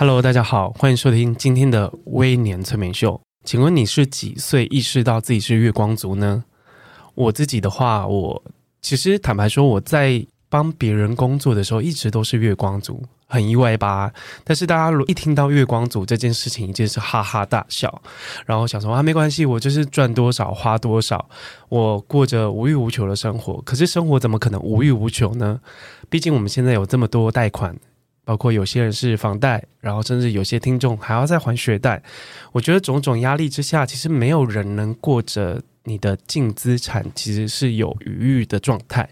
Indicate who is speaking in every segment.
Speaker 1: Hello，大家好，欢迎收听今天的微年催眠秀。请问你是几岁意识到自己是月光族呢？我自己的话，我其实坦白说，我在帮别人工作的时候，一直都是月光族，很意外吧？但是大家如一听到月光族这件事情，一定是哈哈大笑，然后想说啊，没关系，我就是赚多少花多少，我过着无欲无求的生活。可是生活怎么可能无欲无求呢？毕竟我们现在有这么多贷款。包括有些人是房贷，然后甚至有些听众还要再还学贷。我觉得种种压力之下，其实没有人能过着你的净资产其实是有余裕的状态。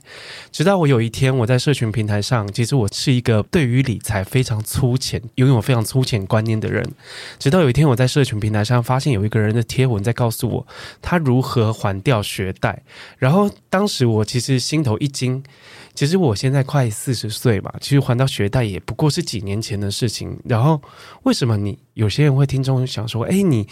Speaker 1: 直到我有一天，我在社群平台上，其实我是一个对于理财非常粗浅、拥有非常粗浅观念的人。直到有一天，我在社群平台上发现有一个人的贴文在告诉我他如何还掉学贷，然后当时我其实心头一惊。其实我现在快四十岁嘛，其实还到学贷也不过是几年前的事情。然后为什么你有些人会听众想说，哎，你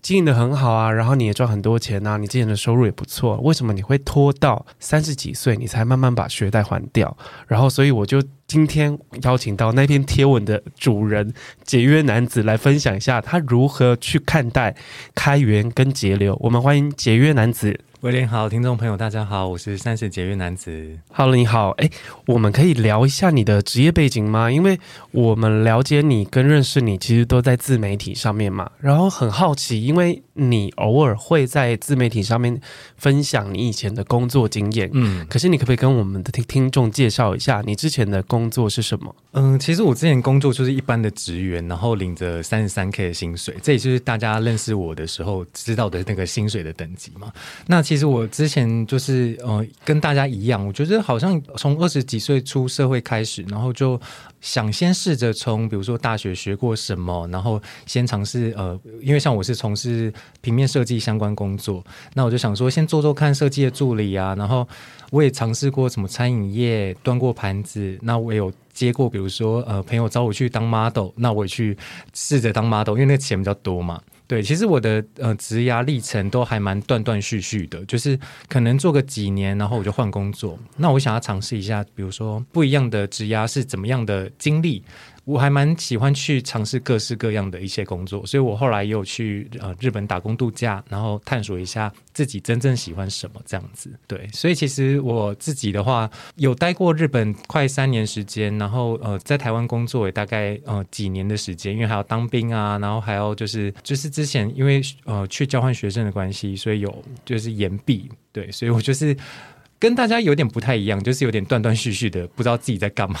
Speaker 1: 经营得很好啊，然后你也赚很多钱啊，你之前的收入也不错，为什么你会拖到三十几岁你才慢慢把学贷还掉？然后所以我就今天邀请到那篇贴文的主人节约男子来分享一下他如何去看待开源跟节流。我们欢迎节约男子。
Speaker 2: 威廉好，听众朋友大家好，我是三十节约男子。
Speaker 1: Hello，你好，哎，我们可以聊一下你的职业背景吗？因为我们了解你跟认识你，其实都在自媒体上面嘛。然后很好奇，因为你偶尔会在自媒体上面分享你以前的工作经验，嗯，可是你可不可以跟我们的听听众介绍一下你之前的工作是什么？
Speaker 2: 嗯，其实我之前工作就是一般的职员，然后领着三十三 K 的薪水，这也就是大家认识我的时候知道的那个薪水的等级嘛。那其实其实我之前就是呃，跟大家一样，我觉得好像从二十几岁出社会开始，然后就想先试着从比如说大学学过什么，然后先尝试呃，因为像我是从事平面设计相关工作，那我就想说先做做看设计的助理啊，然后我也尝试过什么餐饮业，端过盘子，那我也有接过，比如说呃，朋友找我去当 model，那我也去试着当 model，因为那个钱比较多嘛。对，其实我的呃职涯历程都还蛮断断续续的，就是可能做个几年，然后我就换工作。那我想要尝试一下，比如说不一样的职涯是怎么样的经历。我还蛮喜欢去尝试各式各样的一些工作，所以我后来也有去呃日本打工度假，然后探索一下自己真正喜欢什么这样子。对，所以其实我自己的话有待过日本快三年时间，然后呃在台湾工作也大概呃几年的时间，因为还要当兵啊，然后还要就是就是之前因为呃去交换学生的关系，所以有就是延毕，对，所以我就是。跟大家有点不太一样，就是有点断断续续的，不知道自己在干嘛。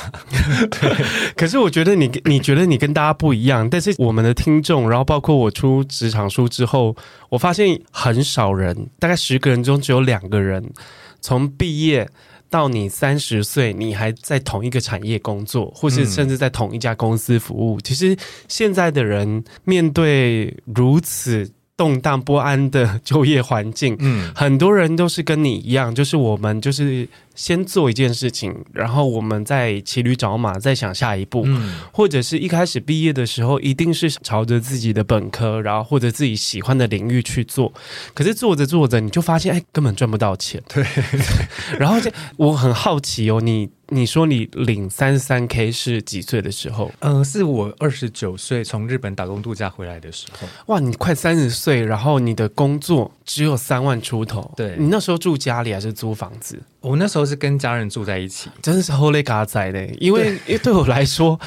Speaker 1: 对，可是我觉得你，你觉得你跟大家不一样，但是我们的听众，然后包括我出职场书之后，我发现很少人，大概十个人中只有两个人，从毕业到你三十岁，你还在同一个产业工作，或是甚至在同一家公司服务。其实现在的人面对如此。动荡不安的就业环境，嗯，很多人都是跟你一样，就是我们就是。先做一件事情，然后我们再骑驴找马，再想下一步，嗯，或者是一开始毕业的时候，一定是朝着自己的本科，然后或者自己喜欢的领域去做。可是做着做着，你就发现，哎，根本赚不到钱。对，然后就我很好奇哦，你你说你领三十三 K 是几岁的时候？
Speaker 2: 嗯、呃，是我二十九岁从日本打工度假回来的时候。
Speaker 1: 哇，你快三十岁，然后你的工作只有三万出头。
Speaker 2: 对，
Speaker 1: 你那时候住家里还是租房子？
Speaker 2: 我那时候是跟家人住在一起，
Speaker 1: 真的是好累嘎仔的。因为因为对我来说，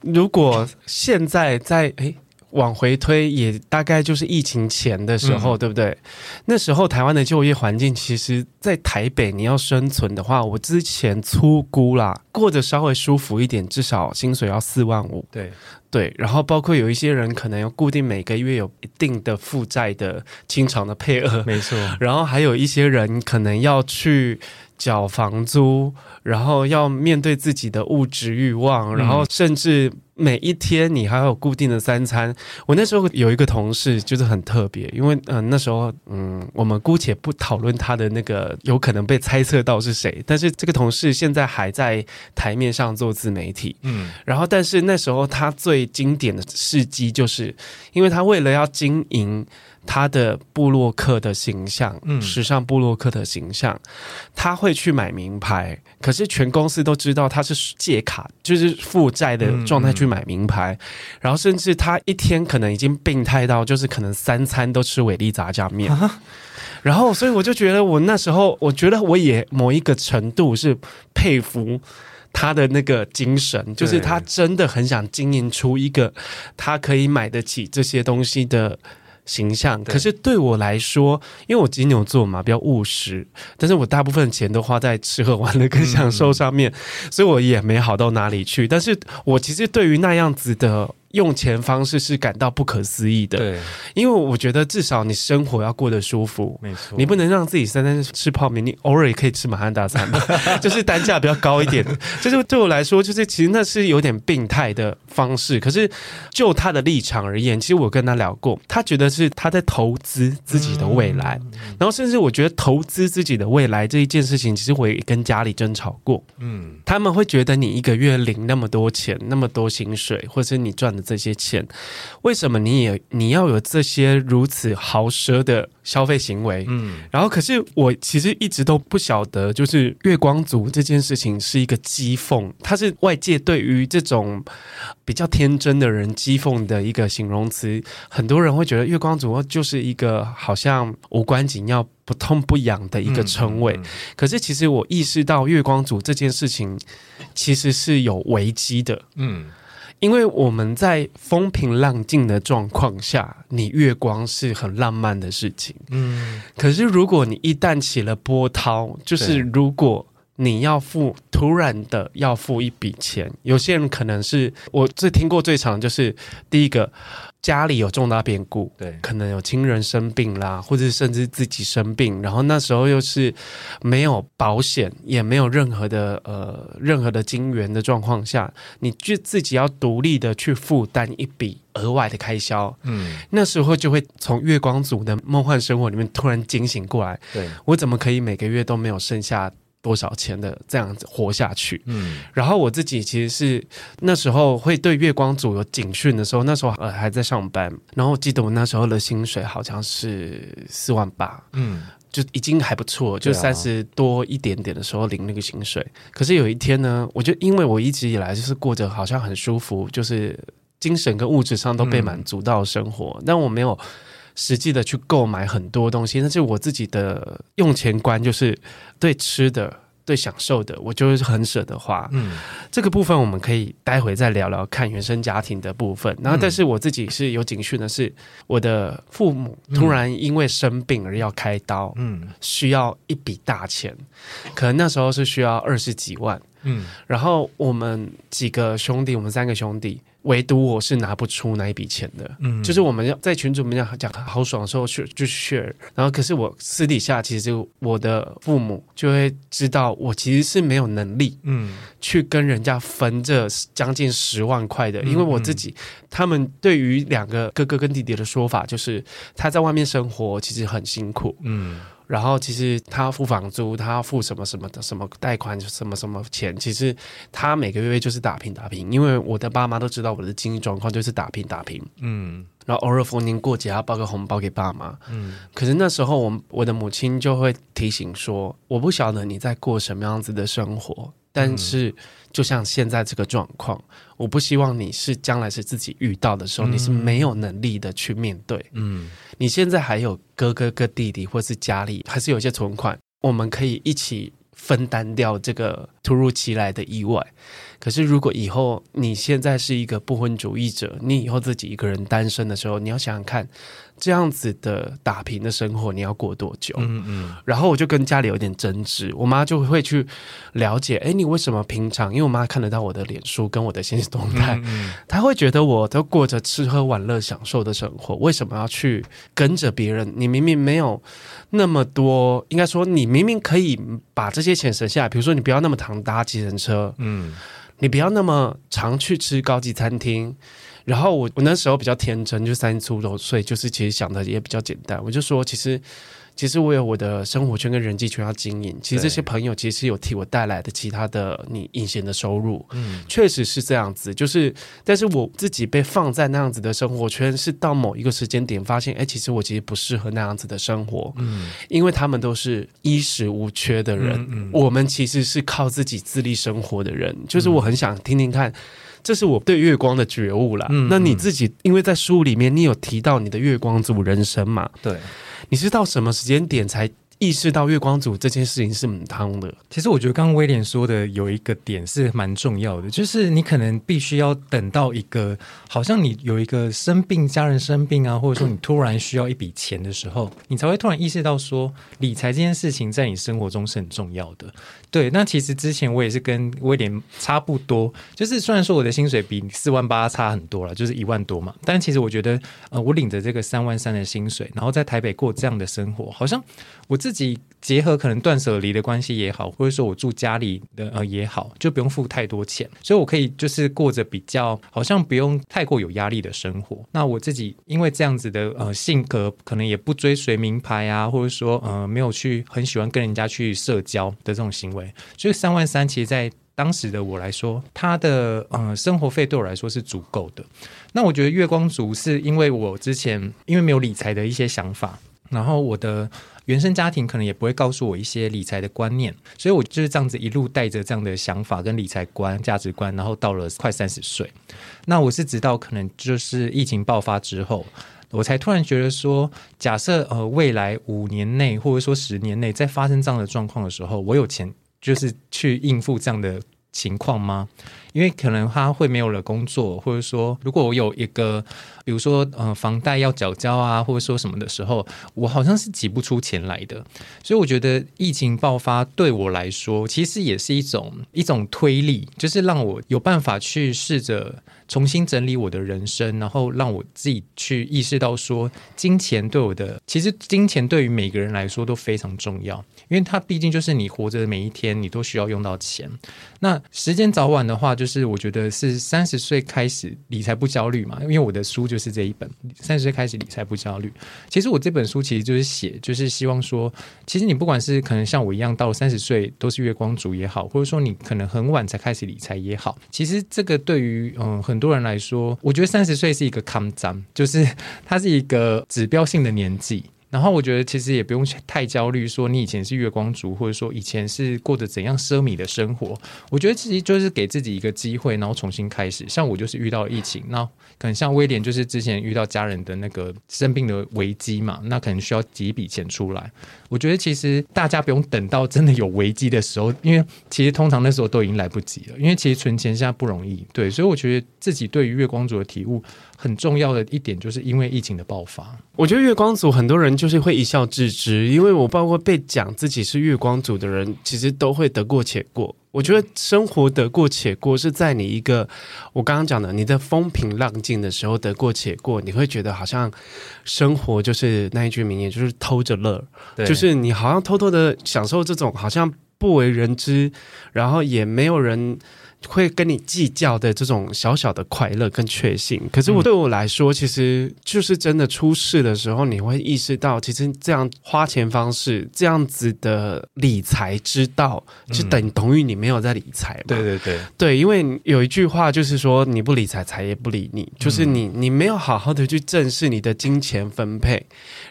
Speaker 1: 如果现在在诶往回推，也大概就是疫情前的时候，嗯、对不对？那时候台湾的就业环境，其实，在台北你要生存的话，我之前粗估啦，过得稍微舒服一点，至少薪水要四万五。
Speaker 2: 对
Speaker 1: 对，然后包括有一些人可能要固定每个月有一定的负债的清偿的配额，
Speaker 2: 没错。
Speaker 1: 然后还有一些人可能要去。缴房租，然后要面对自己的物质欲望，然后甚至每一天你还有固定的三餐。我那时候有一个同事就是很特别，因为嗯、呃、那时候嗯我们姑且不讨论他的那个有可能被猜测到是谁，但是这个同事现在还在台面上做自媒体，嗯，然后但是那时候他最经典的事迹就是，因为他为了要经营。他的布洛克的形象，嗯，时尚布洛克的形象，他会去买名牌，可是全公司都知道他是借卡，就是负债的状态去买名牌，然后甚至他一天可能已经病态到，就是可能三餐都吃伟力炸酱面，啊、然后所以我就觉得，我那时候我觉得我也某一个程度是佩服他的那个精神，就是他真的很想经营出一个他可以买得起这些东西的。形象，可是对我来说，因为我金牛座嘛，比较务实，但是我大部分钱都花在吃喝玩乐跟享受上面，嗯，所以我也没好到哪里去。但是我其实对于那样子的。用钱方式是感到不可思议的，对，因为我觉得至少你生活要过得舒服，没错，你不能让自己三餐吃泡面，你偶尔也可以吃满汉大餐，就是单价比较高一点。就是对我来说，就是其实那是有点病态的方式。可是就他的立场而言，其实我跟他聊过，他觉得是他在投资自己的未来，嗯，然后甚至我觉得投资自己的未来这一件事情，其实我也跟家里争吵过，嗯，他们会觉得你一个月领那么多钱，那么多薪水，或者是你赚的。这些钱，为什么你也你要有这些如此豪奢的消费行为？嗯，然后可是我其实一直都不晓得，就是月光族这件事情是一个讥讽，它是外界对于这种比较天真的人讥讽的一个形容词。很多人会觉得月光族就是一个好像无关紧要、不痛不痒的一个称谓。嗯嗯嗯。可是其实我意识到月光族这件事情其实是有危机的。嗯。因为我们在风平浪静的状况下，你月光是很浪漫的事情。嗯，可是如果你一旦起了波涛，就是如果你要付，突然的要付一笔钱，有些人可能是我最听过最长的就是第一个。家里有重大变故，对，可能有亲人生病啦，或者甚至自己生病，然后那时候又是没有保险，也没有任何的呃任何的金源的状况下，你就自己要独立的去负担一笔额外的开销，嗯，那时候就会从月光族的梦幻生活里面突然惊醒过来，对，我怎么可以每个月都没有剩下？多少钱的这样子活下去？嗯，然后我自己其实是那时候会对月光族有警讯的时候，那时候呃还在上班，然后我记得我那时候的薪水好像是四万八，嗯，就已经还不错，就三十多一点点的时候领那个薪水。可是有一天呢，我就因为我一直以来就是过着好像很舒服，就是精神跟物质上都被满足到生活，但我没有。实际的去购买很多东西，但是我自己的用钱观就是对吃的、对享受的，我就是很舍得花。嗯，这个部分我们可以待会再聊聊看原生家庭的部分。然后，但是我自己是有警讯的是，我的父母突然因为生病而要开刀，嗯，需要一笔大钱，可能那时候是需要二十几万。嗯，然后我们几个兄弟，我们三个兄弟。唯独我是拿不出那一笔钱的，嗯，就是我们要在群组里面讲好爽的时候去就 share，然后可是我私底下其实我的父母就会知道我其实是没有能力，嗯，去跟人家分这将近十万块的，因为我自己，他们对于两个哥哥跟弟弟的说法就是他在外面生活其实很辛苦，嗯。然后其实他付房租，他要付什么什么的什么贷款什么什么钱，其实他每个月就是打拼打拼。因为我的爸妈都知道我的经济状况就是打拼打拼，嗯。然后偶尔逢年过节要包个红包给爸妈，嗯。可是那时候我我的母亲就会提醒说，我不晓得你在过什么样子的生活，但是就像现在这个状况，我不希望你是将来是自己遇到的时候，你是没有能力的去面对，嗯。你现在还有哥哥跟弟弟，或是家里还是有些存款，我们可以一起分担掉这个突如其来的意外。可是，如果以后你现在是一个不婚主义者，你以后自己一个人单身的时候，你要想想看。这样子的打拼的生活，你要过多久？嗯嗯。然后我就跟家里有点争执，我妈就会去了解，哎，你为什么平常？因为我妈看得到我的脸书跟我的现实动态，嗯嗯，她会觉得我都过着吃喝玩乐享受的生活，为什么要去跟着别人？你明明没有那么多，应该说你明明可以把这些钱省下来，比如说你不要那么常搭计程车，嗯。你不要那么常去吃高级餐厅。然后我我那时候比较天真，就三十出头岁，就是其实想的也比较简单。我就说，其实其实我有我的生活圈跟人际圈要经营。其实这些朋友其实有替我带来的其他的你隐形的收入，嗯，确实是这样子。就是，但是我自己被放在那样子的生活圈，是到某一个时间点发现，哎，其实我其实不适合那样子的生活，嗯，因为他们都是衣食无缺的人，嗯嗯，我们其实是靠自己自力生活的人。就是我很想听听看。这是我对月光的觉悟啦。嗯，那你自己，因为在书里面你有提到你的月光族人生嘛？对，你是到什么时间点才意识到月光族这件事情是母汤的？
Speaker 2: 其实我觉得刚刚威廉说的有一个点是蛮重要的，就是你可能必须要等到一个，好像你有一个生病，家人生病啊，或者说你突然需要一笔钱的时候，你才会突然意识到说，理财这件事情在你生活中是很重要的。对，那其实之前我也是跟威廉差不多，就是虽然说我的薪水比四万八差很多了，就是一万多嘛，但其实我觉得，呃，我领着这个三万三的薪水，然后在台北过这样的生活，好像我自己结合可能断舍离的关系也好，或者说我住家里的呃也好，就不用付太多钱，所以我可以就是过着比较好像不用太过有压力的生活。那我自己因为这样子的呃性格，可能也不追随名牌啊，或者说呃没有去很喜欢跟人家去社交的这种行为。所以三万三，其实，在当时的我来说，他的呃生活费对我来说是足够的。那我觉得月光族是因为我之前因为没有理财的一些想法，然后我的原生家庭可能也不会告诉我一些理财的观念，所以我就是这样子一路带着这样的想法跟理财观、价值观，然后到了快三十岁。那我是直到可能就是疫情爆发之后。我才突然觉得说，假设呃未来五年内或者说十年内再发生这样的状况的时候，我有钱就是去应付这样的情况吗？因为可能他会没有了工作，或者说如果我有一个，比如说呃房贷要缴交啊，或者说什么的时候，我好像是挤不出钱来的。所以我觉得疫情爆发对我来说，其实也是一种一种推力，就是让我有办法去试着。重新整理我的人生，然后让我自己去意识到说，金钱对我的，其实金钱对于每个人来说都非常重要，因为它毕竟就是你活着的每一天，你都需要用到钱。那时间早晚的话，就是我觉得是三十岁开始理财不焦虑嘛，因为我的书就是这一本，三十岁开始理财不焦虑。其实我这本书其实就是写，就是希望说，其实你不管是可能像我一样到三十岁都是月光族也好，或者说你可能很晚才开始理财也好，其实这个对于嗯很。多人来说，我觉得三十岁是一个坎站，就是它是一个指标性的年纪。然后我觉得其实也不用太焦虑，说你以前是月光族，或者说以前是过着怎样奢靡的生活。我觉得其实就是给自己一个机会，然后重新开始。像我就是遇到疫情，那可能像威廉就是之前遇到家人的那个生病的危机嘛，那可能需要几笔钱出来。我觉得其实大家不用等到真的有危机的时候，因为其实通常那时候都已经来不及了。因为其实存钱现在不容易，对，所以我觉得自己对于月光族的体悟。很重要的一点，就是因为疫情的爆发，
Speaker 1: 我觉得月光族很多人就是会一笑置之，因为我包括被讲自己是月光族的人，其实都会得过且过。我觉得生活得过且过是在你一个我刚刚讲的你的风平浪静的时候得过且过，你会觉得好像生活就是那一句名言，就是偷着乐，就是你好像偷偷的享受这种好像不为人知，然后也没有人。会跟你计较的这种小小的快乐跟确信，可是我对我来说，其实就是真的出事的时候，你会意识到，其实这样花钱方式，这样子的理财之道，就等同于你没有在理财嘛。
Speaker 2: 对对对
Speaker 1: 对，因为有一句话就是说，你不理财，财也不理你，就是你你没有好好的去正视你的金钱分配。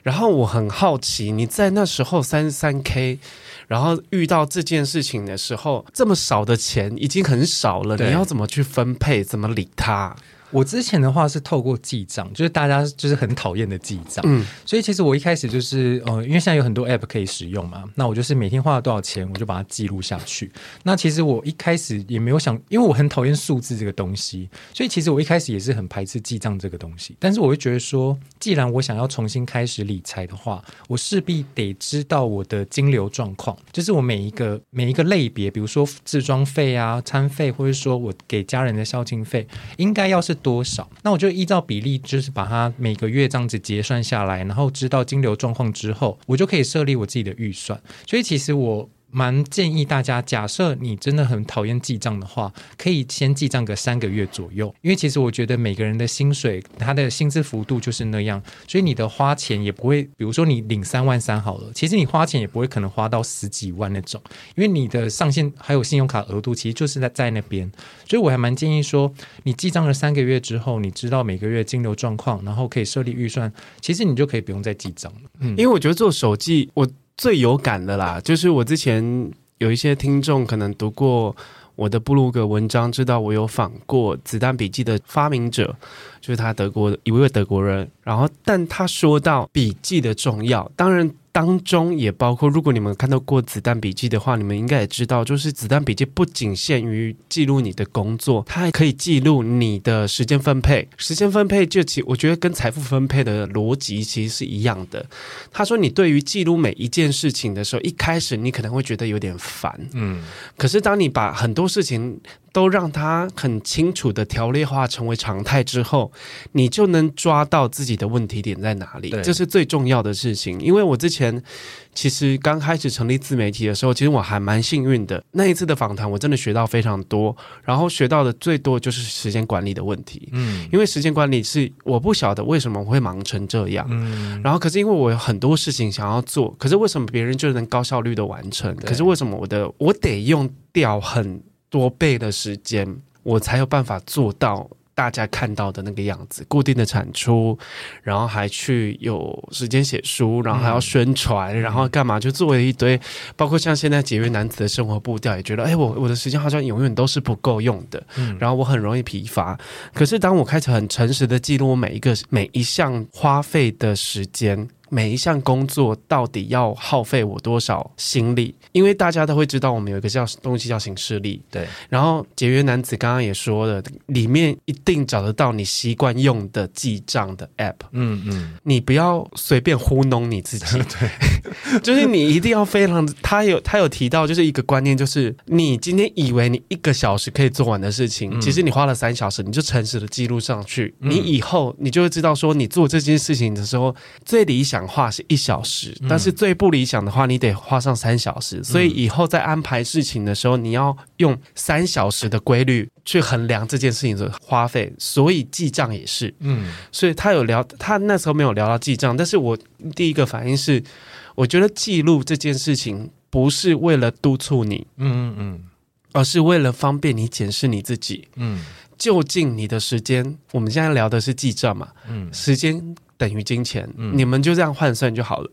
Speaker 1: 然后我很好奇，你在那时候三十三 K。然后遇到这件事情的时候，这么少的钱已经很少了，你要怎么去分配？怎么理它？
Speaker 2: 我之前的话是透过记账，就是大家就是很讨厌的记账，嗯，所以其实我一开始就是呃，因为现在有很多 app 可以使用嘛，那我就是每天花了多少钱，我就把它记录下去。那其实我一开始也没有想，因为我很讨厌数字这个东西，所以其实我一开始也是很排斥记账这个东西。但是我会觉得说，既然我想要重新开始理财的话，我势必得知道我的金流状况，就是我每一个每一个类别，比如说自装费啊、餐费，或者说我给家人的孝敬费，应该要是。多少？那我就依照比例，就是把它每个月这样子结算下来，然后知道金流状况之后，我就可以设立我自己的预算。所以其实我蛮建议大家，假设你真的很讨厌记账的话，可以先记账个三个月左右，因为其实我觉得每个人的薪水，他的薪资幅度就是那样，所以你的花钱也不会，比如说你领三万三好了，其实你花钱也不会可能花到十几万那种，因为你的上限还有信用卡额度，其实就是在在那边，所以我还蛮建议说，你记账了三个月之后，你知道每个月金流状况，然后可以设立预算，其实你就可以不用再记账了。嗯，
Speaker 1: 因为我觉得做手记我。最有感的啦，就是我之前有一些听众可能读过我的布鲁格文章，知道我有访过《子弹笔记》的发明者，就是他德国的一位德国人。然后，但他说到笔记的重要，当然。当中也包括，如果你们看到过《子弹笔记》的话，你们应该也知道，就是《子弹笔记》不仅限于记录你的工作，它还可以记录你的时间分配。时间分配就其我觉得跟财富分配的逻辑其实是一样的。他说，你对于记录每一件事情的时候，一开始你可能会觉得有点烦，嗯，可是当你把很多事情都让它很清楚的条列化成为常态之后，你就能抓到自己的问题点在哪里，这是最重要的事情。因为我之前其实刚开始成立自媒体的时候，其实我还蛮幸运的。那一次的访谈，我真的学到非常多，然后学到的最多就是时间管理的问题。嗯，因为时间管理是我不晓得为什么我会忙成这样。嗯，然后可是因为我有很多事情想要做，可是为什么别人就能高效率的完成？可是为什么我的我得用掉很多倍的时间，我才有办法做到大家看到的那个样子，固定的产出，然后还去有时间写书，然后还要宣传，嗯、然后干嘛？就做了一堆，包括像现在节约男子的生活步调，也觉得，哎，我我的时间好像永远都是不够用的，嗯、然后我很容易疲乏。可是当我开始很诚实的记录我每一个每一项花费的时间。每一项工作到底要耗费我多少心力？因为大家都会知道，我们有一个叫东西叫行事历。对，然后节约男子刚刚也说了，里面一定找得到你习惯用的记账的 app。嗯嗯，你不要随便糊弄你自己。对，就是你一定要非常，他有他有提到，就是一个观念，就是你今天以为你一个小时可以做完的事情，其实你花了三小时，你就诚实的记录上去。你以后你就会知道，说你做这件事情的时候最理想。讲话是一小时，但是最不理想的话，你得花上三小时。所以以后在安排事情的时候，你要用三小时的规律去衡量这件事情的花费。所以记账也是，嗯，所以他有聊，他那时候没有聊到记账，但是我第一个反应是，我觉得记录这件事情不是为了督促你，嗯嗯嗯，而是为了方便你检视你自己，嗯，究竟你的时间，我们现在聊的是记账嘛，嗯，时间。等于金钱，嗯、你们就这样换算就好了。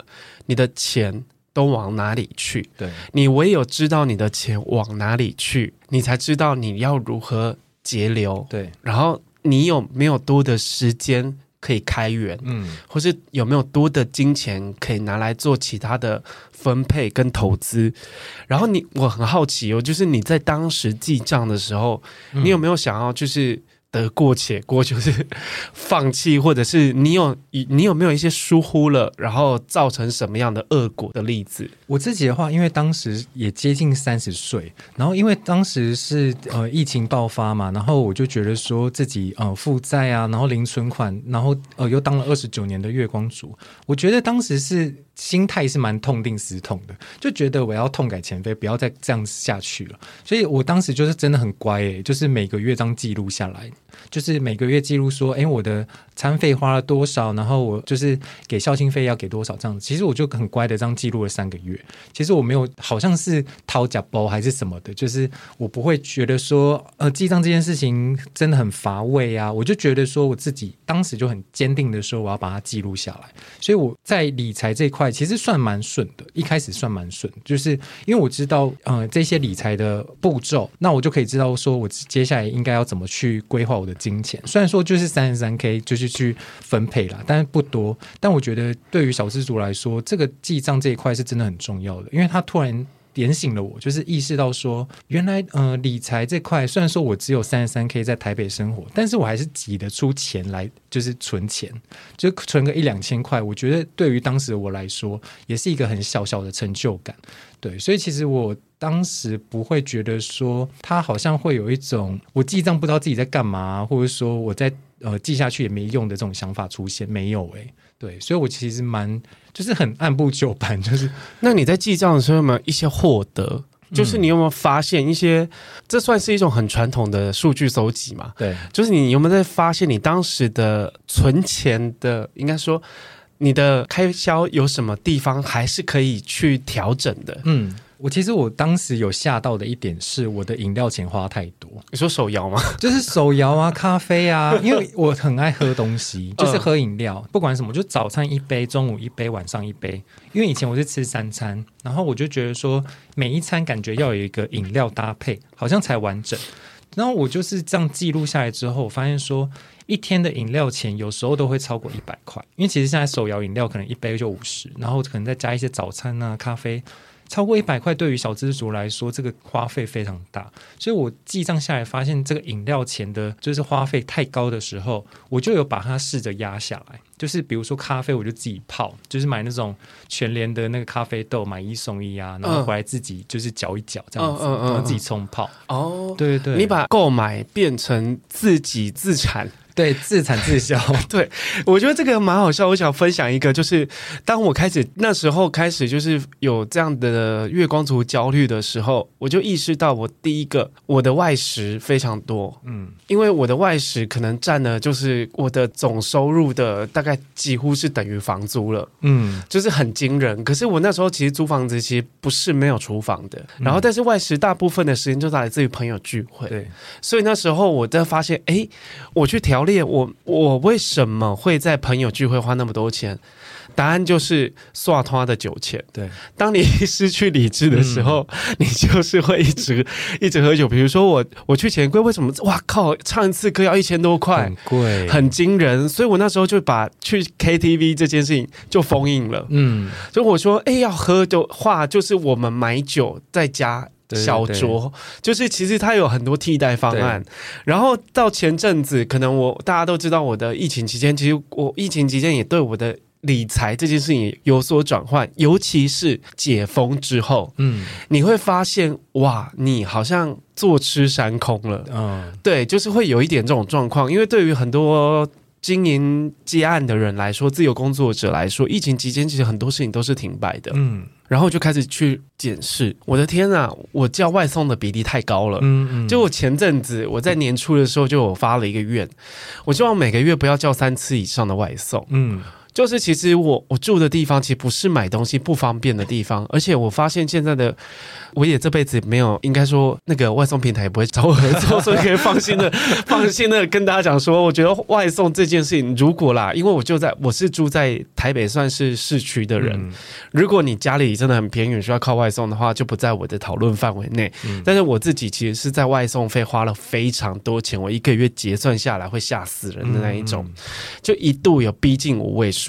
Speaker 1: 你的钱都往哪里去？对，你唯有知道你的钱往哪里去，你才知道你要如何节流。对，然后你有没有多的时间可以开源？嗯，或是有没有多的金钱可以拿来做其他的分配跟投资？然后你，我很好奇哦，就是你在当时记账的时候，你有没有想要就是？得过且过，就是 放弃，或者是你有你有没有一些疏忽了，然后造成什么样的恶果的例子？
Speaker 2: 我自己的话，因为当时也接近三十岁，然后因为当时是呃疫情爆发嘛，然后我就觉得说自己呃负债啊，然后零存款，然后呃又当了二十九年的月光族，我觉得当时是。心态是蛮痛定思痛的，就觉得我要痛改前非，不要再这样下去了。所以我当时就是真的很乖诶，就是每个月这样记录下来，就是每个月记录说，诶，我的餐费花了多少，然后我就是给孝心费要给多少这样子。其实我就很乖的这样记录了三个月。其实我没有好像是掏假包还是什么的，就是我不会觉得说，呃，记账这件事情真的很乏味啊。我就觉得说我自己当时就很坚定的说，我要把它记录下来。所以我在理财这块。其实算蛮顺的，一开始算蛮顺，就是因为我知道，呃，这些理财的步骤，那我就可以知道说，我接下来应该要怎么去规划我的金钱。虽然说就是三十三 K，就是去分配啦，但是不多。但我觉得对于小资族来说，这个记账这一块是真的很重要的，因为他突然。点醒了我，就是意识到说，原来呃理财这块，虽然说我只有三十三 K 在台北生活，但是我还是挤得出钱来，就是存钱，就存个一两千块。我觉得对于当时我来说，也是一个很小小的成就感。对，所以其实我当时不会觉得说，他好像会有一种我记账不知道自己在干嘛，或者说我在呃记下去也没用的这种想法出现，没有诶、对，所以我其实蛮就是很按部就班，就是
Speaker 1: 那你在记账的时候有没有一些获得？就是你有没有发现一些？这算是一种很传统的数据搜集嘛？
Speaker 2: 对，
Speaker 1: 就是你有没有在发现你当时的存钱的，应该说你的开销有什么地方还是可以去调整的？
Speaker 2: 嗯。我其实我当时有吓到的一点是，我的饮料钱花太多。
Speaker 1: 你说手摇吗？
Speaker 2: 就是手摇啊，咖啡啊，因为我很爱喝东西，就是喝饮料，不管什么，就早餐一杯，中午一杯，晚上一杯。因为以前我是吃三餐，然后我就觉得说，每一餐感觉要有一个饮料搭配，好像才完整。然后我就是这样记录下来之后，我发现说，一天的饮料钱有时候都会超过一百块，因为其实现在手摇饮料可能一杯就五十，然后可能再加一些早餐啊，咖啡。超过一百块，对于小资族来说，这个花费非常大。所以我记账下来，发现这个饮料钱的，就是花费太高的时候，我就有把它试着压下来。就是比如说咖啡，我就自己泡，就是买那种全联的那个咖啡豆，买一送一啊，然后回来自己就是搅一搅这样子，然后自己冲泡。哦，对对对，
Speaker 1: 你把购买变成自己自产。
Speaker 2: 对，自产自销。
Speaker 1: 对，我觉得这个蛮好笑。我想分享一个，就是当我开始那时候开始就是有这样的月光族焦虑的时候，我就意识到我第一个我的外食非常多，嗯，因为我的外食可能占了就是我的总收入的大概几乎是等于房租了，嗯，就是很惊人。可是我那时候其实租房子其实不是没有厨房的，然后但是外食大部分的时间就来自于朋友聚会，对，所以那时候我在发现，哎，我去调。我我为什么会在朋友聚会花那么多钱？答案就是刷他的酒钱。对，当你失去理智的时候，嗯、你就是会一直一直喝酒。比如说我我去钱柜，为什么？哇靠，唱一次歌要一千多块，很贵，很惊人。所以我那时候就把去 KTV 这件事情就封印了。嗯，所以我说，哎，要喝的话，就是我们买酒在家。小酌，就是其实它有很多替代方案。然后到前阵子，可能我大家都知道，我的疫情期间，其实我疫情期间也对我的理财这件事情有所转换，尤其是解封之后，嗯，你会发现哇，你好像坐吃山空了，嗯，对，就是会有一点这种状况，因为对于很多。经营接案的人来说，自由工作者来说，疫情期间其实很多事情都是停摆的。嗯，然后就开始去检视，我的天啊，我叫外送的比例太高了。嗯嗯，就我前阵子我在年初的时候就有发了一个愿，我希望每个月不要叫三次以上的外送。嗯。就是其实我我住的地方其实不是买东西不方便的地方，而且我发现现在的我也这辈子没有应该说那个外送平台也不会找我合作，所以可以放心的放心的跟大家讲说，我觉得外送这件事情如果啦，因为我就在我是住在台北算是市区的人，嗯、如果你家里真的很偏远需要靠外送的话，就不在我的讨论范围内。嗯、但是我自己其实是在外送费花了非常多钱，我一个月结算下来会吓死人的那一种，就一度有逼近五位数。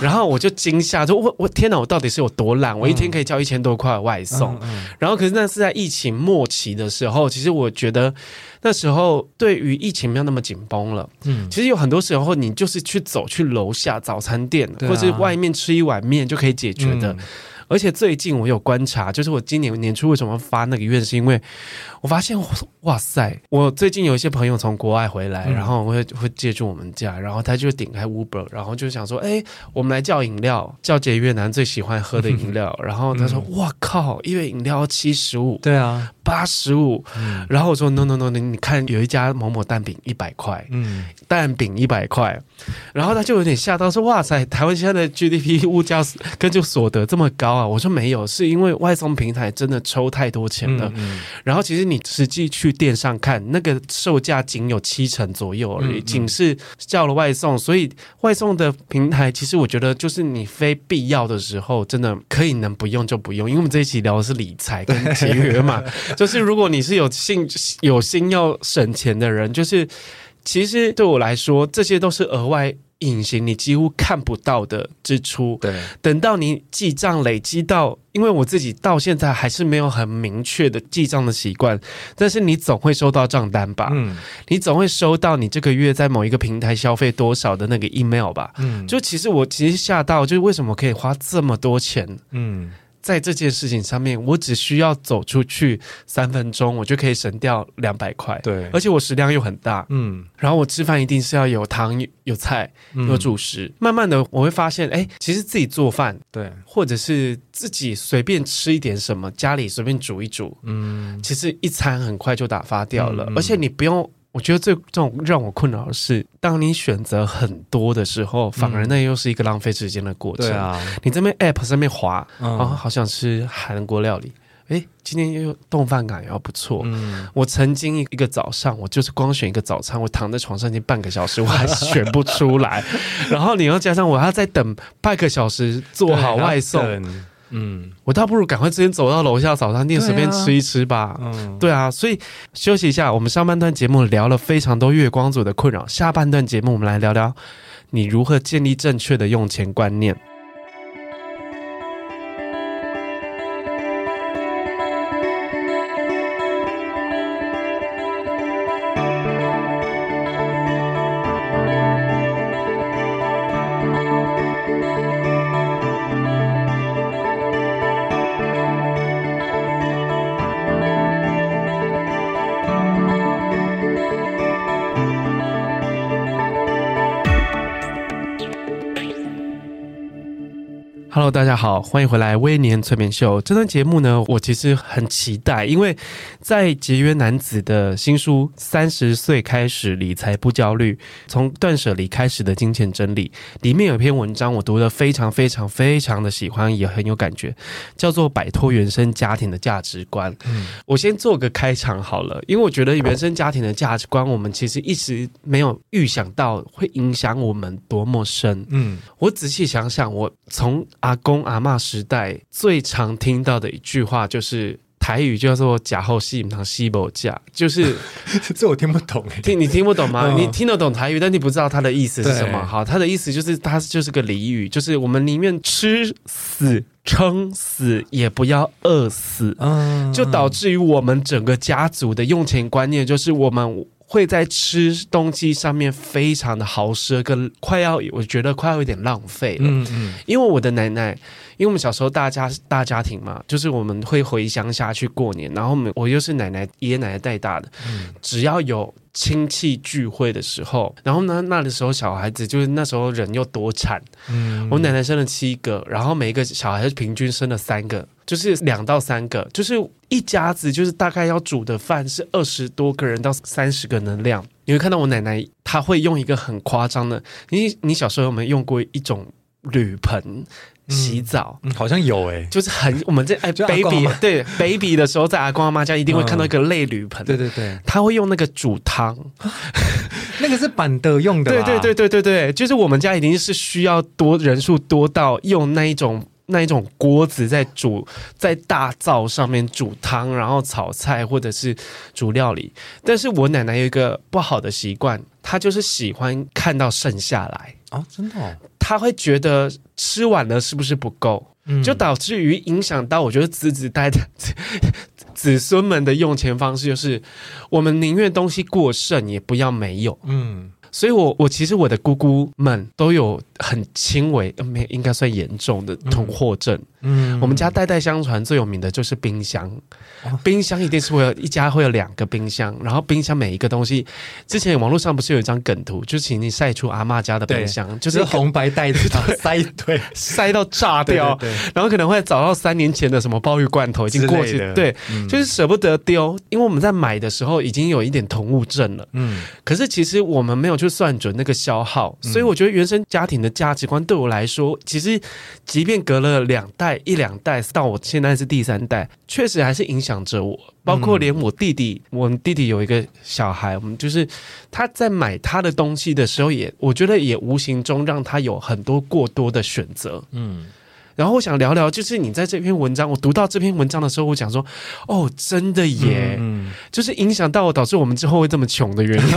Speaker 1: 然后我就惊吓，就我我天哪，我到底是有多懒？我一天可以叫一千多块外送，嗯嗯、然后可是那是在疫情末期的时候，其实我觉得那时候对于疫情没有那么紧绷了。嗯，其实有很多时候你就是去走去楼下早餐店，啊、或者是外面吃一碗面就可以解决的。嗯而且最近我有观察，就是我今年年初为什么发那个愿，是因为我发现，哇塞，我最近有一些朋友从国外回来，然后会会借住我们家，然后他就点开 Uber，然后就想说，哎，我们来叫饮料，叫解越南最喜欢喝的饮料，然后他说，哇靠，一杯饮料七十五，
Speaker 2: 对啊。
Speaker 1: 八十五，然后我说 no no no，你你看有一家某某蛋饼一百块，嗯，蛋饼一百块，然后他就有点吓到说，哇塞，台湾现在的 GDP 物价跟就所得这么高啊？我说没有，是因为外送平台真的抽太多钱了。嗯嗯、然后其实你实际去店上看，那个售价仅有七成左右而已，仅、是叫了外送，所以外送的平台其实我觉得就是你非必要的时候，真的可以能不用就不用，因为我们这一期聊的是理财跟节约嘛。就是如果你是有心有心要省钱的人，就是其实对我来说，这些都是额外隐形你几乎看不到的支出。对，等到你记账累积到，因为我自己到现在还是没有很明确的记账的习惯，但是你总会收到账单吧？嗯，你总会收到你这个月在某一个平台消费多少的那个 email 吧？嗯，就其实我其实吓到，就是为什么可以花这么多钱？嗯。在这件事情上面，我只需要走出去三分钟，我就可以省掉两百块。
Speaker 2: 对，
Speaker 1: 而且我食量又很大，
Speaker 2: 嗯，
Speaker 1: 然后我吃饭一定是要有汤、有菜、有主食。嗯、慢慢的，我会发现，哎，其实自己做饭，
Speaker 2: 对，
Speaker 1: 或者是自己随便吃一点什么，家里随便煮一煮，嗯，其实一餐很快就打发掉了，嗯、而且你不用。我觉得最这种让我困扰的是，当你选择很多的时候，反而那又是一个浪费时间的过程。嗯、对啊，你这边 App 上面滑，嗯、啊，好想吃韩国料理，哎，今天又有丼饭感也要不错。嗯，我曾经一个早上，我就是光选一个早餐，我躺在床上已经半个小时，我还选不出来。然后你要加上我还要再等半个小时做好外送。嗯，我倒不如赶快直接走到楼下早餐店随便吃一吃吧。嗯，对啊，所以休息一下。我们上半段节目聊了非常多月光族的困扰，下半段节目我们来聊聊你如何建立正确的用钱观念。Hello，大家好，欢迎回来《威廉催眠秀》这段节目呢，我其实很期待，因为在节约男子的新书《三十岁开始理财不焦虑：从断舍离开始的金钱真理》里面有一篇文章，我读的非常非常非常的喜欢，也很有感觉，叫做《摆脱原生家庭的价值观》。嗯，我先做个开场好了，因为我觉得原生家庭的价值观，我们其实一直没有预想到会影响我们多么深。嗯，我仔细想想，我从阿公阿妈时代最常听到的一句话就是台语叫做“假后戏唔通西伯假”，就是
Speaker 2: 这我听不懂。
Speaker 1: 听你听不懂吗？你听得懂台语，但你不知道它的意思是什么。好，它的意思就是它就是个俚语，就是我们宁愿吃死撑死，也不要饿死。嗯，就导致于我们整个家族的用钱观念就是我们。会在吃东西上面非常的豪奢，跟快要我觉得快要有点浪费了。嗯嗯，因为我的奶奶，因为我们小时候大家大家庭嘛，就是我们会回乡下去过年，然后我们我又是奶奶爷爷奶奶带大的，嗯，只要有亲戚聚会的时候，然后呢，那的时候小孩子就是那时候人又多产，嗯，我奶奶生了七个，然后每一个小孩平均生了三个。就是两到三个，就是一家子，就是大概要煮的饭是二十多个人到三十个能量。你会看到我奶奶，她会用一个很夸张的，你你小时候有没有用过一种铝盆洗澡？
Speaker 2: 嗯嗯、好像有诶、欸，
Speaker 1: 就是很我们这哎 baby 对 baby 的时候，在阿公阿妈家一定会看到一个类铝盆、嗯，对对对，他会用那个煮汤，
Speaker 2: 那个是板的用的，
Speaker 1: 对对对对对对，就是我们家一定是需要多人数多到用那一种。那一种锅子在煮，在大灶上面煮汤，然后炒菜或者是煮料理。但是我奶奶有一个不好的习惯，她就是喜欢看到剩下来
Speaker 2: 哦，真的哦，
Speaker 1: 她会觉得吃完了是不是不够，嗯，就导致于影响到我觉得子子代的子孙们的用钱方式，就是我们宁愿东西过剩，也不要没有，嗯。所以我，我我其实我的姑姑们都有很轻微，没应该算严重的通货症。嗯，我们家代代相传最有名的就是冰箱，哦、冰箱一定是会有一家会有两个冰箱，然后冰箱每一个东西，之前网络上不是有一张梗图，就是请你晒出阿妈家的冰箱，就是
Speaker 2: 红白袋子塞一堆，
Speaker 1: 塞到炸掉，对对对，然后可能会找到三年前的什么鲍鱼罐头已经过去，对，嗯、就是舍不得丢，因为我们在买的时候已经有一点囤物症了，嗯，可是其实我们没有去算准那个消耗，所以我觉得原生家庭的价值观对我来说，其实即便隔了两代。一两代到我现在是第三代，确实还是影响着我。包括连我弟弟，我弟弟有一个小孩，我们就是他在买他的东西的时候，也我觉得也无形中让他有很多过多的选择。嗯。然后我想聊聊，就是你在这篇文章，我读到这篇文章的时候，我讲说，哦，真的耶，嗯，就是影响到我，导致我们之后会这么穷的原因，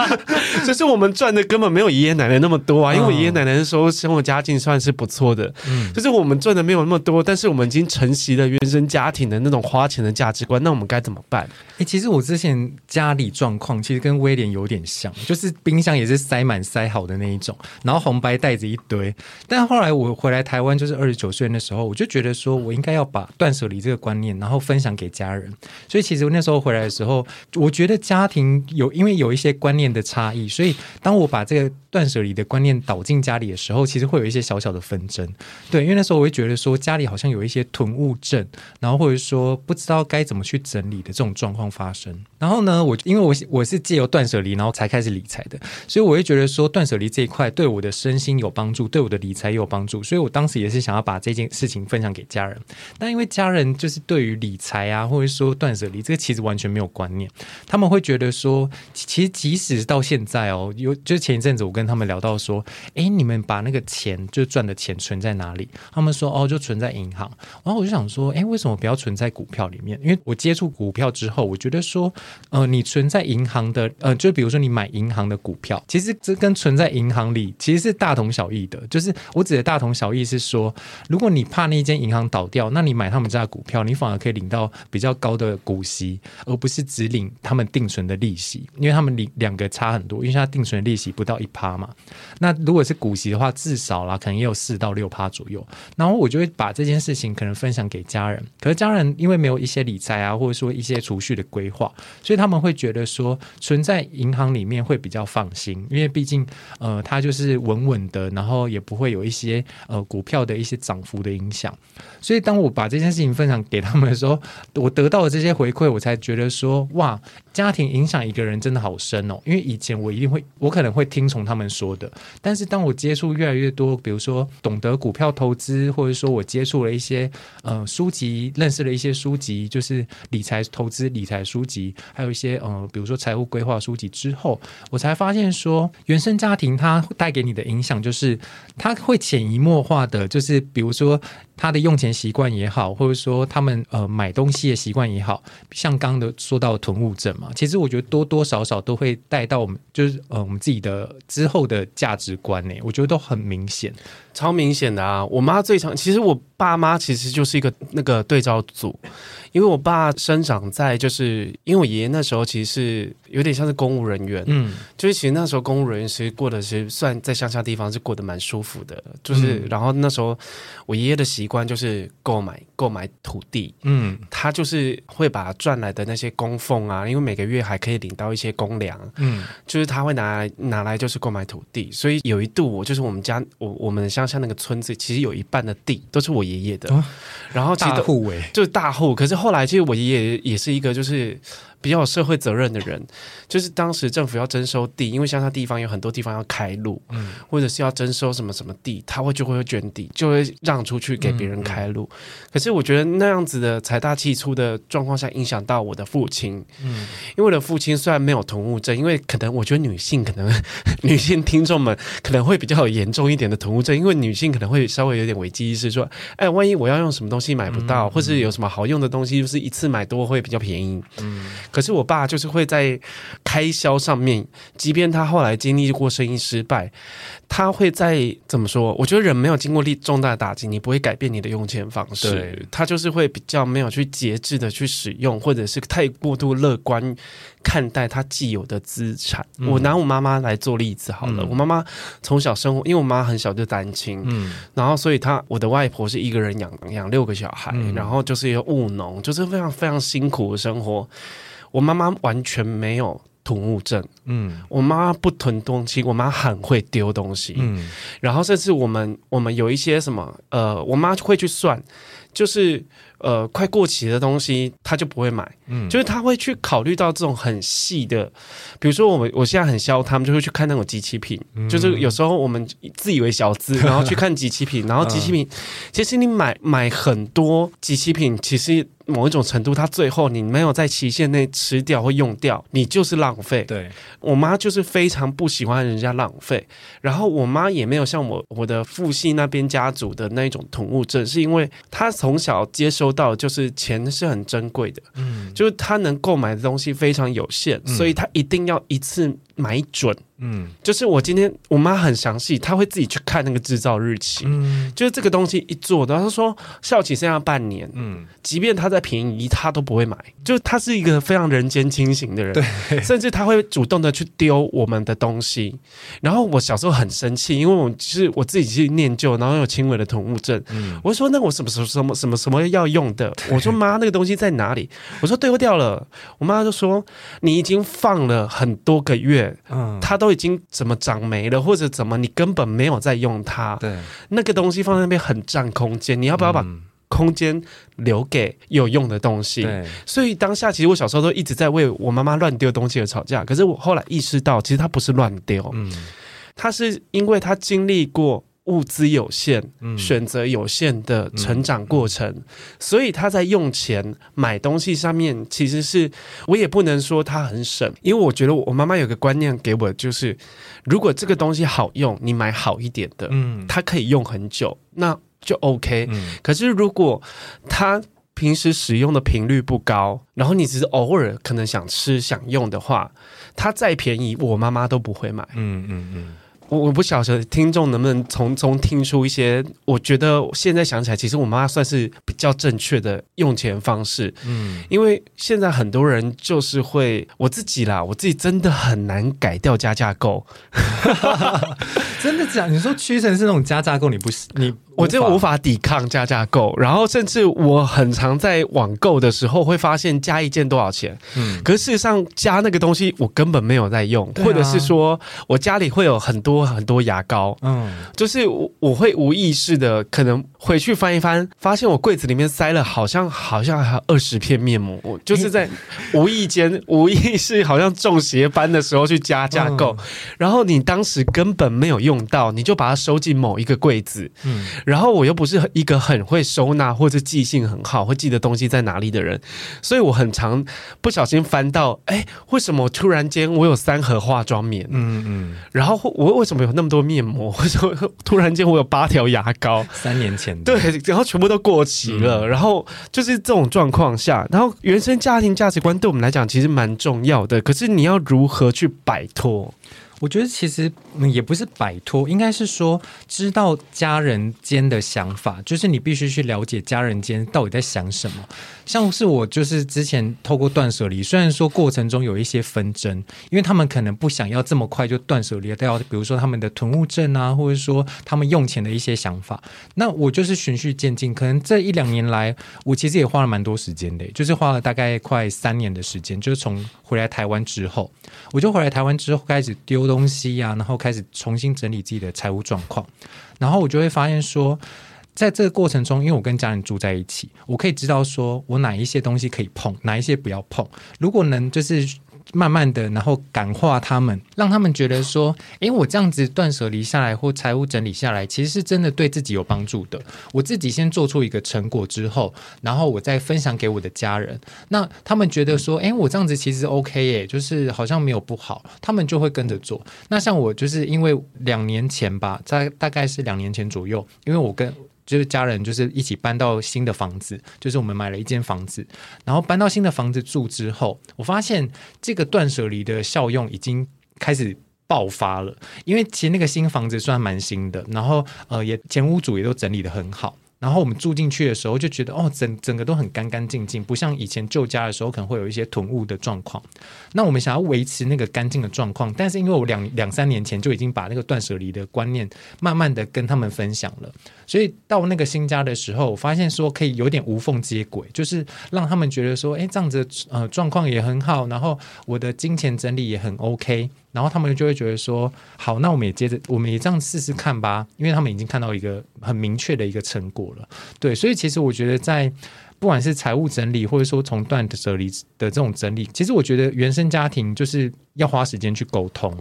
Speaker 1: 就是我们赚的根本没有爷爷奶奶那么多啊，因为我爷爷奶奶的时候生活家境算是不错的，嗯，就是我们赚的没有那么多，但是我们已经承袭了原生家庭的那种花钱的价值观，那我们该怎么办？
Speaker 2: 哎，其实我之前家里状况其实跟威廉有点像，就是冰箱也是塞满塞好的那一种，然后红白袋子一堆，但后来我回来台湾就是二。九岁的时候，我就觉得说我应该要把断舍离这个观念，然后分享给家人。所以其实我那时候回来的时候，我觉得家庭有因为有一些观念的差异，所以当我把这个断舍离的观念导进家里的时候，其实会有一些小小的纷争。对，因为那时候我会觉得说家里好像有一些囤物症，然后或者说不知道该怎么去整理的这种状况发生。然后呢，我因为我我是借由断舍离，然后才开始理财的，所以我会觉得说断舍离这一块对我的身心有帮助，对我的理财也有帮助。所以我当时也是想要把这件事情分享给家人。但因为家人就是对于理财啊，或者说断舍离这个其实完全没有观念，他们会觉得说，其实即使到现在哦，有就是前一阵子我跟他们聊到说，哎，你们把那个钱就赚的钱存在哪里？他们说哦，就存在银行。然后我就想说，哎，为什么不要存在股票里面？因为我接触股票之后，我觉得说。呃，你存在银行的，呃，就比如说你买银行的股票，其实这跟存在银行里其实是大同小异的。就是我指的大同小异是说，如果你怕那间银行倒掉，那你买他们家的股票，你反而可以领到比较高的股息，而不是只领他们定存的利息，因为他们领两个差很多，因为他定存的利息不到一趴嘛。那如果是股息的话，至少啦，可能也有四到六趴左右。然后我就会把这件事情可能分享给家人，可是家人因为没有一些理财啊，或者说一些储蓄的规划。所以他们会觉得说，存在银行里面会比较放心，因为毕竟呃，它就是稳稳的，然后也不会有一些呃股票的一些涨幅的影响。所以当我把这件事情分享给他们的时候，我得到的这些回馈，我才觉得说，哇，家庭影响一个人真的好深哦。因为以前我一定会，我可能会听从他们们说的，但是当我接触越来越多，比如说懂得股票投资，或者说我接触了一些呃书籍，认识了一些书籍，就是理财投资理财书籍。还有一些呃，比如说财务规划书籍之后，我才发现说，原生家庭它带给你的影响，就是它会潜移默化的，就是比如说他的用钱习惯也好，或者说他们呃买东西的习惯也好，像刚的说到囤物症嘛，其实我觉得多多少少都会带到我们，就是呃我们自己的之后的价值观呢，我觉得都很明显。
Speaker 1: 超明显的啊！我妈最常，其实我爸妈其实就是一个那个对照组，因为我爸生长在，就是因为我爷爷那时候其实是有点像是公务人员，嗯，就是其实那时候公务人员其实过得其实算在乡下地方是过得蛮舒服的，就是、嗯、然后那时候我爷爷的习惯就是购买购买土地，嗯，他就是会把赚来的那些供奉啊，因为每个月还可以领到一些公粮，嗯，就是他会拿来拿来就是购买土地，所以有一度我就是我们家我我们乡。下那个村子，其实有一半的地都是我爷爷的，哦、然后大户哎，就是大户。可是后来，其实我爷爷也是一个，就是。比较有社会责任的人，就是当时政府要征收地，因为像他地方有很多地方要开路，嗯，或者是要征收什么什么地，他会就会捐地，就会让出去给别人开路。嗯嗯、可是我觉得那样子的财大气粗的状况下，影响到我的父亲，嗯，因为我的父亲虽然没有同物症，因为可能我觉得女性可能 女性听众们可能会比较有严重一点的同物症，因为女性可能会稍微有点危机意识，说，哎，万一我要用什么东西买不到，或是有什么好用的东西，就是一次买多会比较便宜，嗯。可是我爸就是会在开销上面，即便他后来经历过生意失败，他会在怎么说？我觉得人没有经过力重大的打击，你不会改变你的用钱方式。对他就是会比较没有去节制的去使用，或者是太过度乐观看待他既有的资产。嗯、我拿我妈妈来做例子好了，嗯、我妈妈从小生活，因为我妈很小就单亲，嗯，然后所以她我的外婆是一个人养养六个小孩，嗯、然后就是一个务农，就是非常非常辛苦的生活。我妈妈完全没有土木症，嗯，我妈妈不囤东西，我妈很会丢东西，嗯，然后这次我们我们有一些什么，呃，我妈会去算，就是呃快过期的东西，她就不会买，嗯，就是她会去考虑到这种很细的，比如说我们我现在很消，他们就会去看那种机器品，嗯、就是有时候我们自以为小资，然后去看机器品，然后机器品，其实你买买很多机器品，其实。某一种程度，它最后你没有在期限内吃掉或用掉，你就是浪费。对，我妈就是非常不喜欢人家浪费，然后我妈也没有像我我的父系那边家族的那一种囤物症，是因为她从小接收到就是钱是很珍贵的，嗯，就是她能购买的东西非常有限，所以她一定要一次。买准。嗯，就是我今天我妈很详细，她会自己去看那个制造日期。嗯，就是这个东西一做，然后她说效期剩下半年。嗯，即便她再便宜，她都不会买。就她是一个非常人间清醒的人，对，甚至她会主动的去丢我们的东西。然后我小时候很生气，因为我就是我自己去念旧，然后有轻微的囤物症。嗯，我说那我什么什么什么什么什么要用的？我说妈，那个东西在哪里？我说丢掉了。我妈就说你已经放了很多个月，嗯，它都。已经怎么长霉了，或者怎么你根本没有在用它？对，那个东西放在那边很占空间，你要不要把空间留给有用的东西？对，所以当下其实我小时候都一直在为我妈妈乱丢东西而吵架。可是我后来意识到，其实她不是乱丢，嗯，她是因为她经历过。物资有限，选择有限的成长过程，嗯、所以他在用钱买东西上面，其实是我也不能说他很省，因为我觉得我妈妈有个观念给我，就是如果这个东西好用，你买好一点的，嗯，它可以用很久，那就 OK。嗯、可是如果他平时使用的频率不高，然后你只是偶尔可能想吃想用的话，它再便宜，我妈妈都不会买。嗯嗯嗯。嗯我我不晓得听众能不能从中听出一些，我觉得现在想起来，其实我妈算是比较正确的用钱方式。嗯，因为现在很多人就是会，我自己啦，我自己真的很难改掉加价购。
Speaker 2: 真的假？你说屈臣氏那种加价购，你不是你？
Speaker 1: 我就无法抵抗加价购，然后甚至我很常在网购的时候会发现加一件多少钱，嗯，可是事实上加那个东西我根本没有在用，啊、或者是说我家里会有很多很多牙膏，嗯，就是我我会无意识的可能回去翻一翻，发现我柜子里面塞了好像好像还有二十片面膜，我就是在无意间 无意识好像中邪般的时候去加价购，嗯、然后你当时根本没有用到，你就把它收进某一个柜子，嗯。然后我又不是一个很会收纳或者记性很好、会记得东西在哪里的人，所以我很常不小心翻到，哎，为什么突然间我有三盒化妆棉？嗯嗯，然后我为什么有那么多面膜？为什么突然间我有八条牙膏？
Speaker 2: 三年前
Speaker 1: 对，然后全部都过期了。嗯、然后就是这种状况下，然后原生家庭价值观对我们来讲其实蛮重要的，可是你要如何去摆脱？
Speaker 2: 我觉得其实也不是摆脱，应该是说知道家人间的想法，就是你必须去了解家人间到底在想什么。像是我就是之前透过断舍离，虽然说过程中有一些纷争，因为他们可能不想要这么快就断舍离掉，比如说他们的囤物症啊，或者说他们用钱的一些想法。那我就是循序渐进，可能这一两年来，我其实也花了蛮多时间的，就是花了大概快三年的时间，就是从回来台湾之后，我就回来台湾之后开始丢东西呀、然后开始重新整理自己的财务状况，然后我就会发现说，在这个过程中，因为我跟家人住在一起，我可以知道说我哪一些东西可以碰，哪一些不要碰。如果能就是。慢慢的，然后感化他们，让他们觉得说，诶，我这样子断舍离下来或财务整理下来，其实是真的对自己有帮助的。我自己先做出一个成果之后，然后我再分享给我的家人，那他们觉得说，诶，我这样子其实 OK 耶，就是好像没有不好，他们就会跟着做。那像我就是因为两年前吧，在大概是两年前左右，因为我跟。就是家人就是一起搬到新的房子，就是我们买了一间房子，然后搬到新的房子住之后，我发现这个断舍离的效用已经开始爆发了。因为其实那个新房子算蛮新的，然后呃也前屋主也都整理的很好。然后我们住进去的时候就觉得哦，整整个都很干干净净，不像以前旧家的时候可能会有一些囤物的状况。那我们想要维持那个干净的状况，但是因为我两两三年前就已经把那个断舍离的观念慢慢的跟他们分享了，所以到那个新家的时候，我发现说可以有点无缝接轨，就是让他们觉得说，哎，这样子呃状况也很好，然后我的金钱整理也很 OK。然后他们就会觉得说，好，那我们也接着，我们也这样试试看吧，因为他们已经看到一个很明确的一个成果了，对，所以其实我觉得在。不管是财务整理，或者说从断舍离的这种整理，其实我觉得原生家庭就是要花时间去沟通，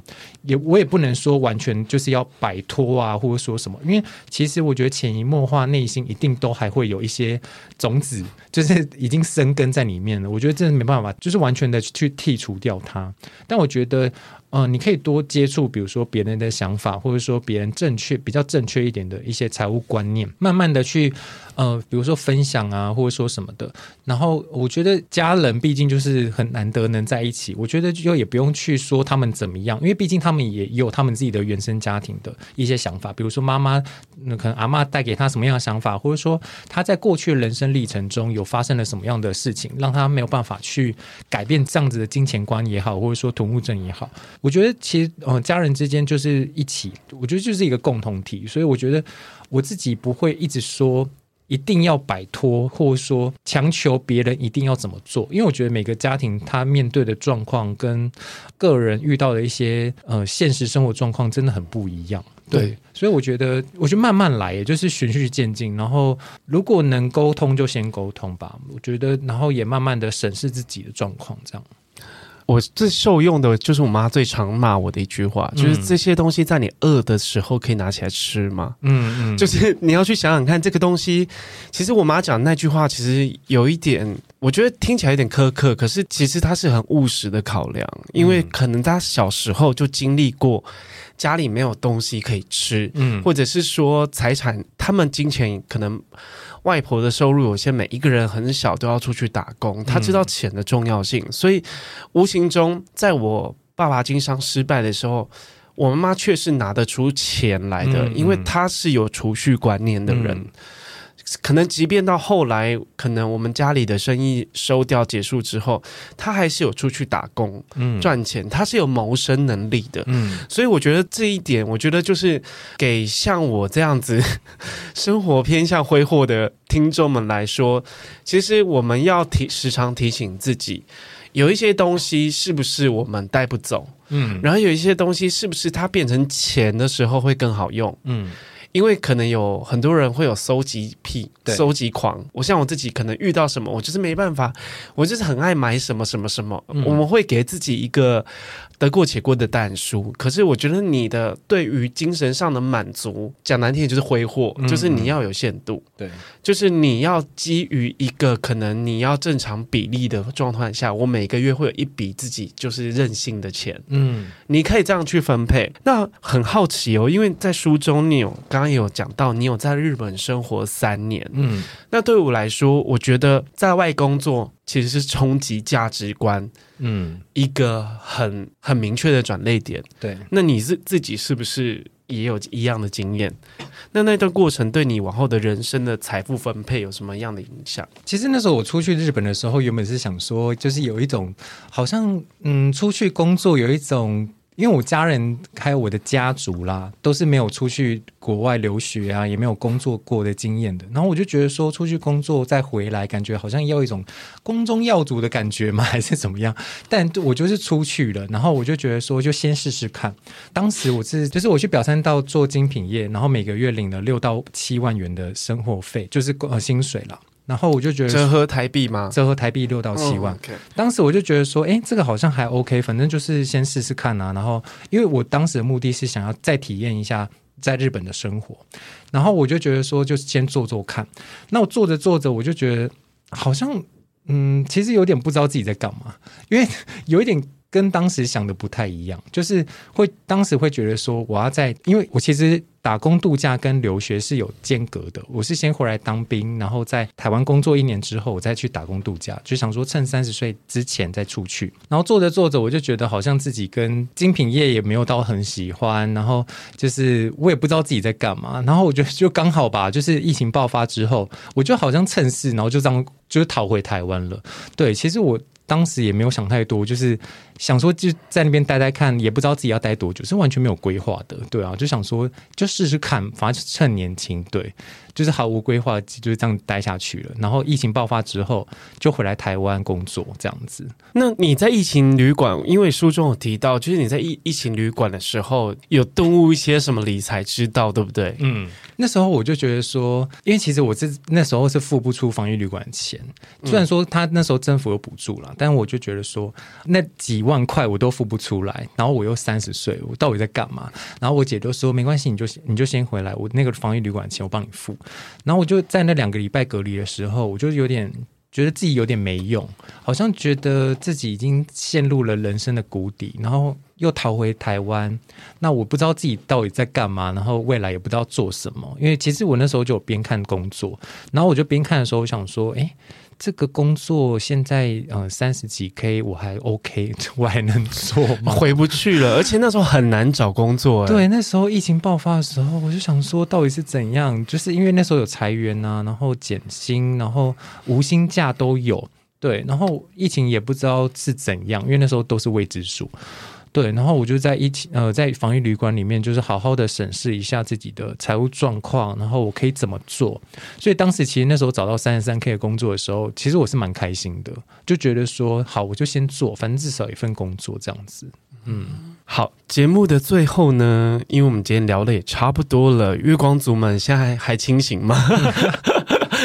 Speaker 2: 也我也不能说完全就是要摆脱啊，或者说什么，因为其实我觉得潜移默化，内心一定都还会有一些种子，就是已经生根在里面了。我觉得真的没办法，就是完全的去剔除掉它。但我觉得，嗯、呃，你可以多接触，比如说别人的想法，或者说别人正确、比较正确一点的一些财务观念，慢慢的去。呃，比如说分享啊，或者说什么的，然后我觉得家人毕竟就是很难得能在一起，我觉得就也不用去。去说他们怎么样，因为毕竟他们也有他们自己的原生家庭的一些想法，比如说妈妈，那可能阿嬷带给他什么样的想法，或者说他在过去人生历程中有发生了什么样的事情，让他没有办法去改变这样子的金钱观也好，或者说囤物症也好。我觉得其实呃家人之间就是一起，我觉得就是一个共同体，所以我觉得我自己不会一直说。一定要摆脱，或者说强求别人一定要怎么做，因为我觉得每个家庭他面对的状况跟个人遇到的一些呃现实生活状况真的很不一样。对，对，所以我觉得，我就慢慢来，也就是循序渐进。然后，如果能沟通，就先沟通吧。我觉得，然后也慢慢的审视自己的状况，这样。
Speaker 1: 我最受用的就是我妈最常骂我的一句话，嗯、就是这些东西在你饿的时候可以拿起来吃吗？嗯嗯，就是你要去想想看，这个东西，其实我妈讲的那句话，其实有一点，我觉得听起来有点苛刻，可是其实她是很务实的考量，因为可能她小时候就经历过家里没有东西可以吃，嗯，或者是说财产，他们金钱可能。外婆的收入有限，每一个人很小都要出去打工，他知道钱的重要性，嗯、所以无形中，在我爸爸经商失败的时候，我妈妈却是拿得出钱来的，嗯、因为她是有储蓄观念的人。嗯可能即便到后来，可能我们家里的生意收掉结束之后，他还是有出去打工，嗯，赚钱，他是有谋生能力的，嗯，所以我觉得这一点，我觉得就是给像我这样子 生活偏向挥霍的听众们来说，其实我们要提时常提醒自己，有一些东西是不是我们带不走，嗯，然后有一些东西是不是它变成钱的时候会更好用，嗯。因为可能有很多人会有收集癖、收集狂。我像我自己，可能遇到什么，我就是没办法，我就是很爱买什么什么什么。嗯、我们会给自己一个得过且过的但书。可是我觉得你的对于精神上的满足，讲难听点就是挥霍，就是你要有限度。对、嗯，就是你要基于一个可能你要正常比例的状况下，我每个月会有一笔自己就是任性的钱。嗯，你可以这样去分配。那很好奇哦，因为在书中你有刚刚有讲到，你有在日本生活三年。嗯，那对我来说，我觉得在外工作其实是冲击价值观。嗯，一个很很明确的转捩点。对，那你是自己是不是也有一样的经验？那那段过程对你往后的人生的财富分配有什么样的影响？
Speaker 2: 其实那时候我出去日本的时候，原本是想说，就是有一种好像嗯，出去工作有一种。因为我家人还有我的家族啦，都是没有出去国外留学啊，也没有工作过的经验的。然后我就觉得说，出去工作再回来，感觉好像要一种光宗耀祖的感觉嘛，还是怎么样？但我就是出去了，然后我就觉得说，就先试试看。当时我是就是我去表参道做精品业，然后每个月领了六到七万元的生活费，就是呃薪水了。然后我就觉得
Speaker 1: 折合台币吗？
Speaker 2: 折合台币六到七万。Oh. 当时我就觉得说，哎，这个好像还 OK，反正就是先试试看啊。然后，因为我当时的目的是想要再体验一下在日本的生活，然后我就觉得说，就先做做看。那我做着做着，我就觉得好像，嗯，其实有点不知道自己在干嘛，因为有一点。跟当时想的不太一样，就是会当时会觉得说，我要在，因为我其实打工度假跟留学是有间隔的。我是先回来当兵，然后在台湾工作一年之后，我再去打工度假，就想说趁三十岁之前再出去。然后做着做着，我就觉得好像自己跟精品业也没有到很喜欢，然后就是我也不知道自己在干嘛。然后我觉得就刚好吧，就是疫情爆发之后，我就好像趁势，然后就这样就是逃回台湾了。对，其实我。当时也没有想太多，就是想说就在那边待待看，也不知道自己要待多久，是完全没有规划的，对啊，就想说就试试看，反正趁年轻，对。就是毫无规划，就是这样待下去了。然后疫情爆发之后，就回来台湾工作这样子。
Speaker 1: 那你在疫情旅馆，因为书中有提到，就是你在疫疫情旅馆的时候，有顿悟一些什么理财之道，对不对？
Speaker 2: 嗯，那时候我就觉得说，因为其实我这那时候是付不出防疫旅馆的钱，虽然说他那时候政府有补助了，但我就觉得说，那几万块我都付不出来。然后我又三十岁，我到底在干嘛？然后我姐就说，没关系，你就你就先回来，我那个防疫旅馆钱我帮你付。然后我就在那两个礼拜隔离的时候，我就有点觉得自己有点没用，好像觉得自己已经陷入了人生的谷底。然后又逃回台湾，那我不知道自己到底在干嘛，然后未来也不知道做什么。因为其实我那时候就有边看工作，然后我就边看的时候，我想说，哎。这个工作现在呃三十几 K 我还 OK，我还能做吗？
Speaker 1: 回不去了，而且那时候很难找工作。
Speaker 2: 对，那时候疫情爆发的时候，我就想说到底是怎样？就是因为那时候有裁员啊，然后减薪，然后无薪假都有。对，然后疫情也不知道是怎样，因为那时候都是未知数。对，然后我就在一起呃，在防疫旅馆里面，就是好好的审视一下自己的财务状况，然后我可以怎么做。所以当时其实那时候找到三十三 K 的工作的时候，其实我是蛮开心的，就觉得说好，我就先做，反正至少一份工作这样子。嗯，
Speaker 1: 好，节目的最后呢，因为我们今天聊的也差不多了，月光族们现在还清醒吗？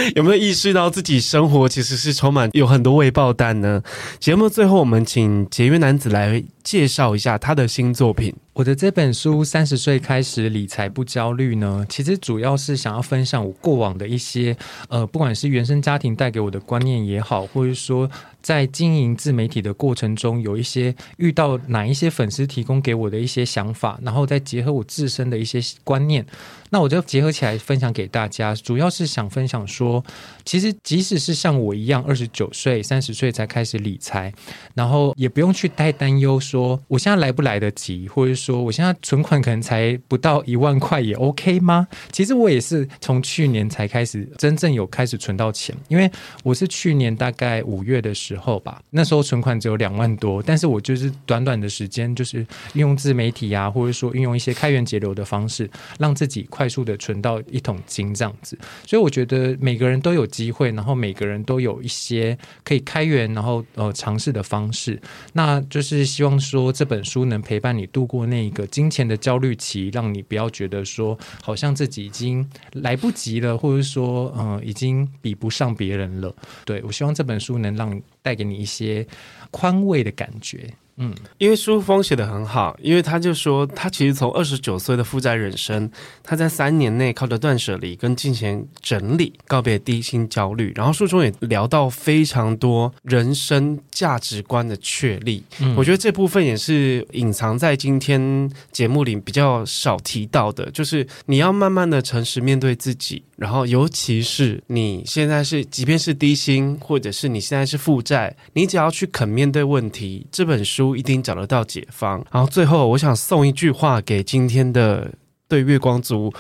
Speaker 1: 有没有意识到自己生活其实是充满有很多未爆弹呢？节目最后，我们请节约男子来介绍一下他的新作品。
Speaker 2: 我的这本书《三十岁开始理财不焦虑》呢，其实主要是想要分享我过往的一些，呃，不管是原生家庭带给我的观念也好，或者说在经营自媒体的过程中，有一些遇到哪一些粉丝提供给我的一些想法，然后再结合我自身的一些观念，那我就结合起来分享给大家。主要是想分享说，其实即使是像我一样二十九岁、三十岁才开始理财，然后也不用去太担忧说我现在来不来得及，或者。说我现在存款可能才不到一万块，也 OK 吗？其实我也是从去年才开始真正有开始存到钱，因为我是去年大概五月的时候吧，那时候存款只有两万多，但是我就是短短的时间，就是运用自媒体啊，或者说运用一些开源节流的方式，让自己快快速的存到一桶金这样子。所以我觉得每个人都有机会，然后每个人都有一些可以开源，然后呃尝试的方式。那就是希望说这本书能陪伴你度过。那个金钱的焦虑期，让你不要觉得说好像自己已经来不及了，或者说嗯、已经比不上别人了。对，我希望这本书能让带给你一些宽慰的感觉。嗯，
Speaker 1: 因为书风写的很好，因为他就说他其实从二十九岁的负债人生，他在三年内靠着断舍离跟金钱整理告别低薪焦虑，然后书中也聊到非常多人生价值观的确立。嗯，我觉得这部分也是隐藏在今天节目里比较少提到的，就是你要慢慢的诚实面对自己，然后尤其是你现在是即便是低薪，或者是你现在是负债，你只要去肯面对问题，这本书。一定找得到解方。然后最后，我想送一句话给今天的对月光族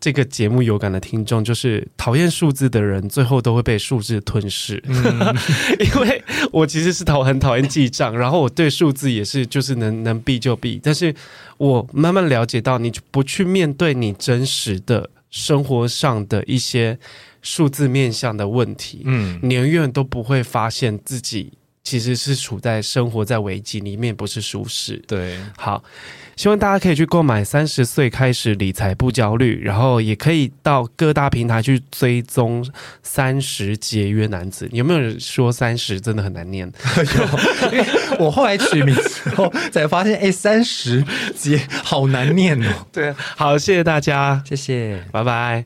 Speaker 1: 这个节目有感的听众，就是讨厌数字的人，最后都会被数字吞噬。嗯、因为我其实是讨很讨厌记账，然后我对数字也是就是能能避就避。但是我慢慢了解到，你不去面对你真实的生活上的一些数字面向的问题，嗯，你永远都不会发现自己。其实是处在生活在危机里面，不是舒适。
Speaker 2: 对，
Speaker 1: 好，希望大家可以去购买《三十岁开始理财不焦虑》，然后也可以到各大平台去追踪《三十节约男子》。有没有人说三十真的很难念？
Speaker 2: 有，因为我后来取名之后才发现，哎，三十节好难念哦。
Speaker 1: 对，好，谢谢大家，
Speaker 2: 谢谢，
Speaker 1: 拜拜。